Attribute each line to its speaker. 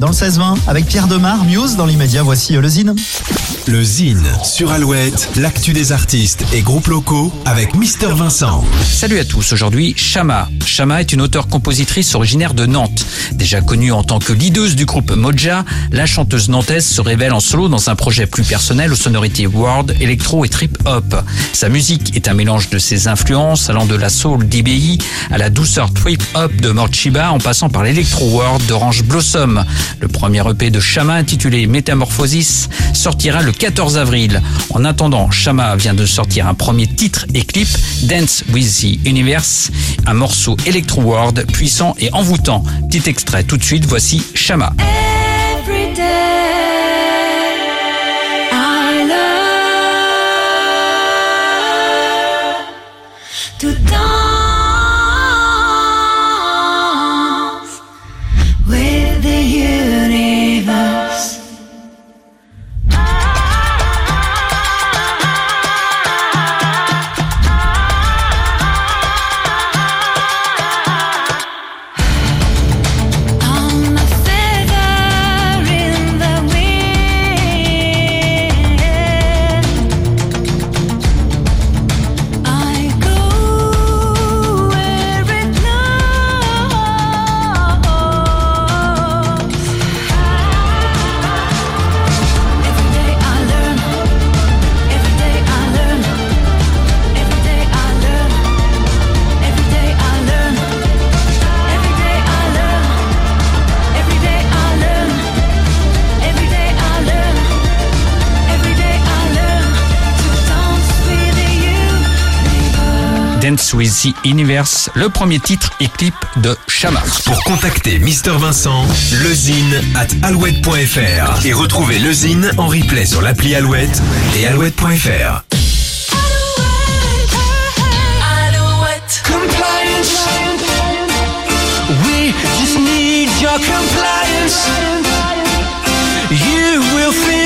Speaker 1: Dans le 16-20, avec Pierre Demar, Muse, dans l'immédiat, voici euh, le.
Speaker 2: Le Zine sur Alouette, l'actu des artistes et groupes locaux avec Mister Vincent.
Speaker 3: Salut à tous, aujourd'hui Shama. Shama est une auteure-compositrice originaire de Nantes. Déjà connue en tant que leaduse du groupe Moja, la chanteuse nantaise se révèle en solo dans un projet plus personnel aux sonorités world, électro et trip-hop. Sa musique est un mélange de ses influences allant de la soul d'IBI à la douceur trip-hop de Morchiba en passant par l'électro world d'Orange Blossom. Le premier EP de Shama intitulé Metamorphosis sortira le 14 avril. En attendant, Shama vient de sortir un premier titre et clip, Dance with the Universe, un morceau Electro World puissant et envoûtant. Petit extrait tout de suite, voici Shama. Dance with the Universe, le premier titre et clip de Shama.
Speaker 2: Pour contacter Mister Vincent, lezine at alouette.fr et retrouver le Zine en replay sur l'appli Alouette et alouette.fr.
Speaker 4: Alouette.
Speaker 5: compliance. We just need your compliance. You will feel